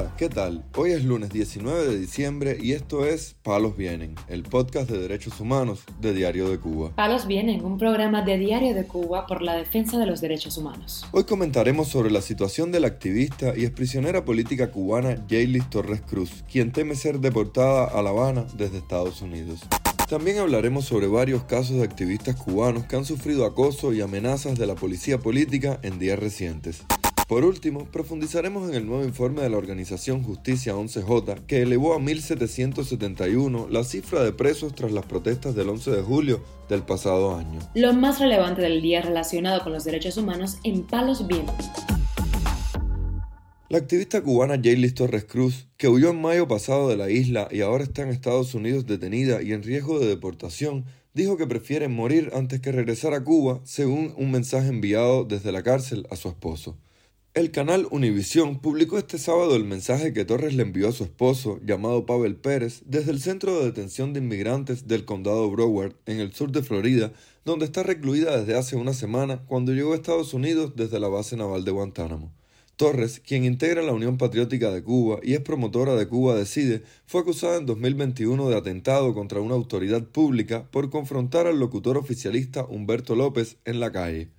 Hola, ¿qué tal? Hoy es lunes 19 de diciembre y esto es Palos Vienen, el podcast de derechos humanos de Diario de Cuba. Palos Vienen, un programa de Diario de Cuba por la defensa de los derechos humanos. Hoy comentaremos sobre la situación de la activista y exprisionera política cubana Jaylis Torres Cruz, quien teme ser deportada a La Habana desde Estados Unidos. También hablaremos sobre varios casos de activistas cubanos que han sufrido acoso y amenazas de la policía política en días recientes. Por último, profundizaremos en el nuevo informe de la organización Justicia 11J que elevó a 1.771 la cifra de presos tras las protestas del 11 de julio del pasado año. Lo más relevante del día relacionado con los derechos humanos en Palos Vientos. La activista cubana Jaylis Torres Cruz, que huyó en mayo pasado de la isla y ahora está en Estados Unidos detenida y en riesgo de deportación, dijo que prefiere morir antes que regresar a Cuba, según un mensaje enviado desde la cárcel a su esposo. El canal Univisión publicó este sábado el mensaje que Torres le envió a su esposo, llamado Pavel Pérez, desde el centro de detención de inmigrantes del condado Broward, en el sur de Florida, donde está recluida desde hace una semana cuando llegó a Estados Unidos desde la base naval de Guantánamo. Torres, quien integra la Unión Patriótica de Cuba y es promotora de Cuba Decide, fue acusada en 2021 de atentado contra una autoridad pública por confrontar al locutor oficialista Humberto López en la calle.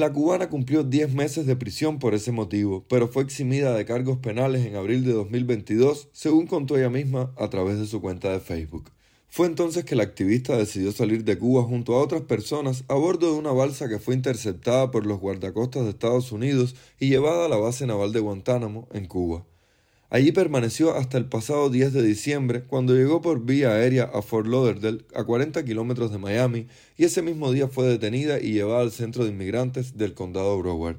La cubana cumplió 10 meses de prisión por ese motivo, pero fue eximida de cargos penales en abril de 2022, según contó ella misma a través de su cuenta de Facebook. Fue entonces que la activista decidió salir de Cuba junto a otras personas a bordo de una balsa que fue interceptada por los guardacostas de Estados Unidos y llevada a la base naval de Guantánamo, en Cuba. Allí permaneció hasta el pasado 10 de diciembre, cuando llegó por vía aérea a Fort Lauderdale, a 40 kilómetros de Miami, y ese mismo día fue detenida y llevada al centro de inmigrantes del condado Broward.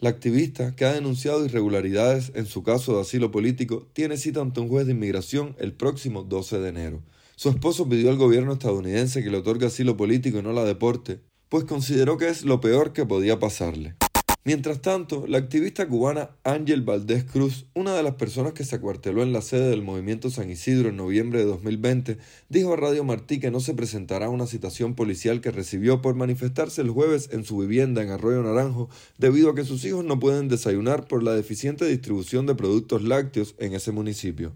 La activista, que ha denunciado irregularidades en su caso de asilo político, tiene cita ante un juez de inmigración el próximo 12 de enero. Su esposo pidió al gobierno estadounidense que le otorgue asilo político y no la deporte, pues consideró que es lo peor que podía pasarle. Mientras tanto, la activista cubana Ángel Valdés Cruz, una de las personas que se acuarteló en la sede del movimiento San Isidro en noviembre de 2020, dijo a Radio Martí que no se presentará una citación policial que recibió por manifestarse el jueves en su vivienda en Arroyo Naranjo debido a que sus hijos no pueden desayunar por la deficiente distribución de productos lácteos en ese municipio.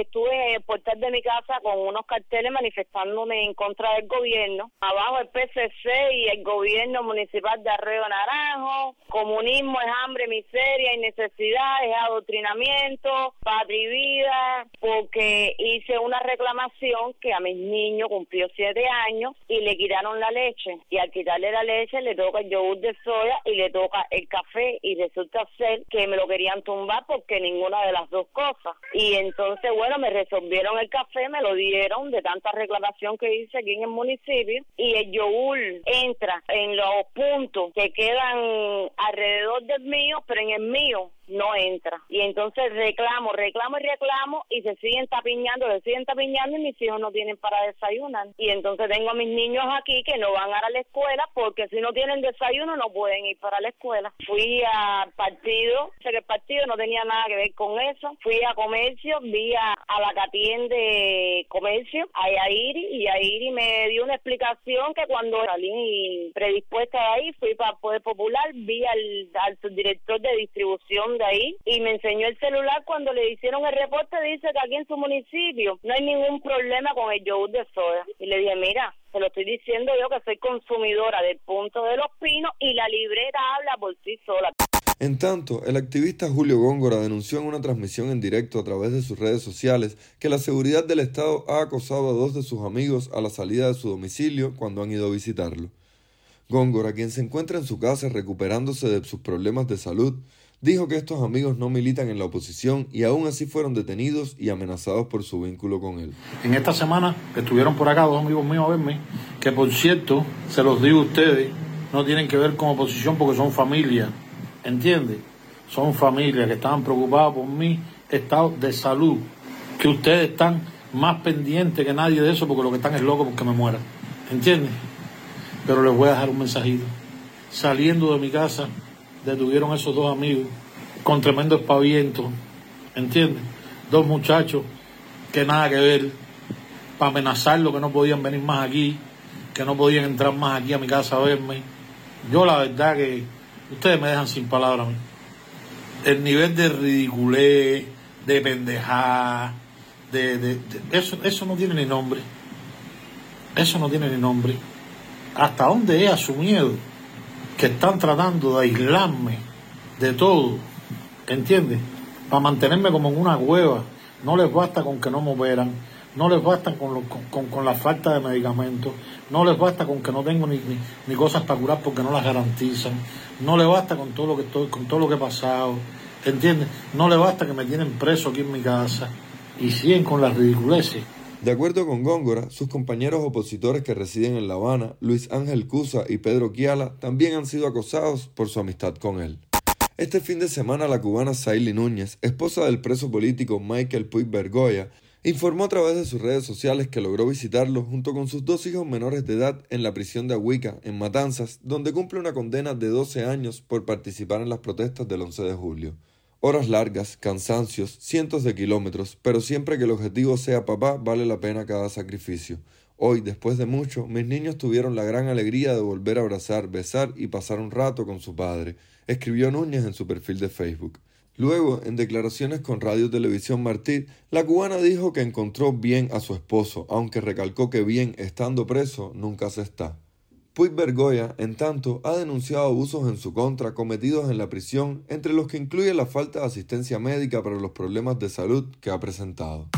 Estuve en el portal de mi casa con unos carteles manifestándome en contra del gobierno. Abajo el PCC y el gobierno municipal de Arroyo Naranjo. Comunismo es hambre, miseria y necesidad, es adoctrinamiento, patria y vida, porque hice una reclamación que a mis niños cumplió siete años y le quitaron la leche. Y al quitarle la leche le toca el yogur de soya y le toca el café y resulta ser que me lo querían tumbar porque ninguna de las dos cosas. Y entonces, bueno, bueno, me resolvieron el café, me lo dieron de tanta reclamación que hice aquí en el municipio y el yogur entra en los puntos que quedan alrededor del mío, pero en el mío no entra. Y entonces reclamo, reclamo y reclamo y se siguen tapiñando, se siguen tapiñando y mis hijos no tienen para desayunar. Y entonces tengo a mis niños aquí que no van a la escuela porque si no tienen desayuno no pueden ir para la escuela. Fui al partido, sé que el partido no tenía nada que ver con eso. Fui a comercio, vi a, la que atiende comercio, a Yairi, y Yairi me dio una explicación que cuando salí predispuesta de ahí, fui para el Poder Popular, vi al, al subdirector de distribución de ahí y me enseñó el celular. Cuando le hicieron el reporte dice que aquí en su municipio no hay ningún problema con el yogur de soya. Y le dije mira se lo estoy diciendo yo que soy consumidora del punto de los pinos y la libreta habla por sí sola en tanto, el activista Julio Góngora denunció en una transmisión en directo a través de sus redes sociales que la seguridad del Estado ha acosado a dos de sus amigos a la salida de su domicilio cuando han ido a visitarlo. Góngora, quien se encuentra en su casa recuperándose de sus problemas de salud, dijo que estos amigos no militan en la oposición y aún así fueron detenidos y amenazados por su vínculo con él. En esta semana estuvieron por acá dos amigos míos a verme, que por cierto, se los digo a ustedes, no tienen que ver con oposición porque son familia, ¿entiende? Son familia que estaban preocupados por mi estado de salud, que ustedes están más pendientes que nadie de eso porque lo que están es loco porque me muera, ¿entiende? Pero les voy a dejar un mensajito. Saliendo de mi casa, detuvieron a esos dos amigos con tremendo espaviento, ¿entiendes? Dos muchachos que nada que ver, para amenazarlo que no podían venir más aquí, que no podían entrar más aquí a mi casa a verme. Yo la verdad que ustedes me dejan sin palabras el nivel de ridiculez, de pendejada, de, de, eso, eso no tiene ni nombre. Eso no tiene ni nombre. ¿Hasta dónde es a su miedo? Que están tratando de aislarme de todo. ¿Entiendes? Para mantenerme como en una cueva. No les basta con que no me operan. No les basta con, con, con, la falta de medicamentos. No les basta con que no tengo ni, ni, ni, cosas para curar porque no las garantizan. No les basta con todo lo que estoy, con todo lo que he pasado. ¿Entiendes? No les basta que me tienen preso aquí en mi casa. Y siguen con las ridiculeces. De acuerdo con Góngora, sus compañeros opositores que residen en La Habana, Luis Ángel Cusa y Pedro Quiala, también han sido acosados por su amistad con él. Este fin de semana la cubana Saily Núñez, esposa del preso político Michael Puig Bergoya, informó a través de sus redes sociales que logró visitarlo junto con sus dos hijos menores de edad en la prisión de Ahuica, en Matanzas, donde cumple una condena de 12 años por participar en las protestas del 11 de julio. Horas largas, cansancios, cientos de kilómetros, pero siempre que el objetivo sea papá, vale la pena cada sacrificio. Hoy, después de mucho, mis niños tuvieron la gran alegría de volver a abrazar, besar y pasar un rato con su padre, escribió Núñez en su perfil de Facebook. Luego, en declaraciones con Radio Televisión Martí, la cubana dijo que encontró bien a su esposo, aunque recalcó que bien estando preso nunca se está. Puig Bergoya, en tanto, ha denunciado abusos en su contra cometidos en la prisión, entre los que incluye la falta de asistencia médica para los problemas de salud que ha presentado.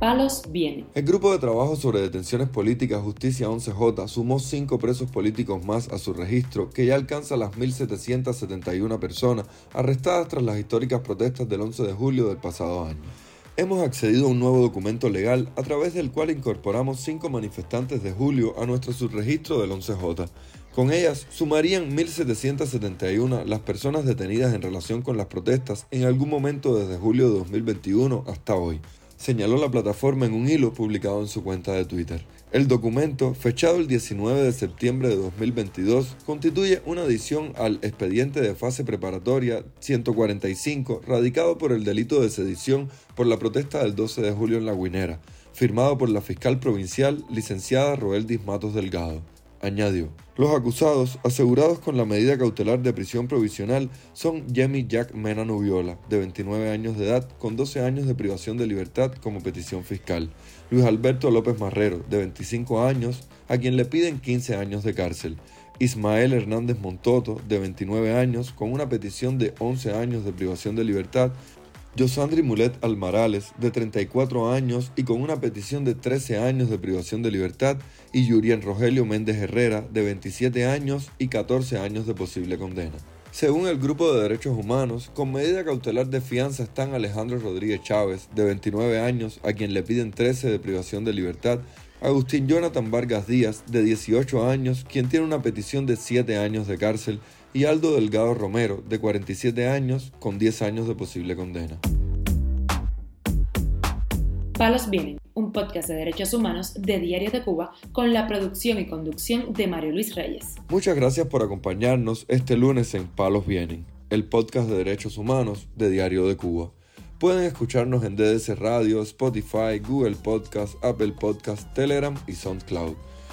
Palos viene. El grupo de trabajo sobre detenciones políticas Justicia 11J sumó cinco presos políticos más a su registro, que ya alcanza las 1.771 personas arrestadas tras las históricas protestas del 11 de julio del pasado año hemos accedido a un nuevo documento legal a través del cual incorporamos cinco manifestantes de julio a nuestro subregistro del 11J. Con ellas sumarían 1.771 las personas detenidas en relación con las protestas en algún momento desde julio de 2021 hasta hoy señaló la plataforma en un hilo publicado en su cuenta de Twitter. El documento, fechado el 19 de septiembre de 2022, constituye una adición al expediente de fase preparatoria 145, radicado por el delito de sedición por la protesta del 12 de julio en La Guinera, firmado por la fiscal provincial licenciada Roeldis Matos Delgado. Añadió, los acusados, asegurados con la medida cautelar de prisión provisional, son Yemi Jack Mena Nubiola, de 29 años de edad, con 12 años de privación de libertad como petición fiscal, Luis Alberto López Marrero, de 25 años, a quien le piden 15 años de cárcel, Ismael Hernández Montoto, de 29 años, con una petición de 11 años de privación de libertad, Yosandri Mulet Almarales, de 34 años y con una petición de 13 años de privación de libertad, y Yurien Rogelio Méndez Herrera, de 27 años y 14 años de posible condena. Según el Grupo de Derechos Humanos, con medida cautelar de fianza están Alejandro Rodríguez Chávez, de 29 años, a quien le piden 13 de privación de libertad, Agustín Jonathan Vargas Díaz, de 18 años, quien tiene una petición de 7 años de cárcel, y Aldo Delgado Romero, de 47 años, con 10 años de posible condena. Palos Vienen, un podcast de derechos humanos de Diario de Cuba con la producción y conducción de Mario Luis Reyes. Muchas gracias por acompañarnos este lunes en Palos Vienen, el podcast de derechos humanos de Diario de Cuba. Pueden escucharnos en DDC Radio, Spotify, Google Podcast, Apple Podcast, Telegram y SoundCloud.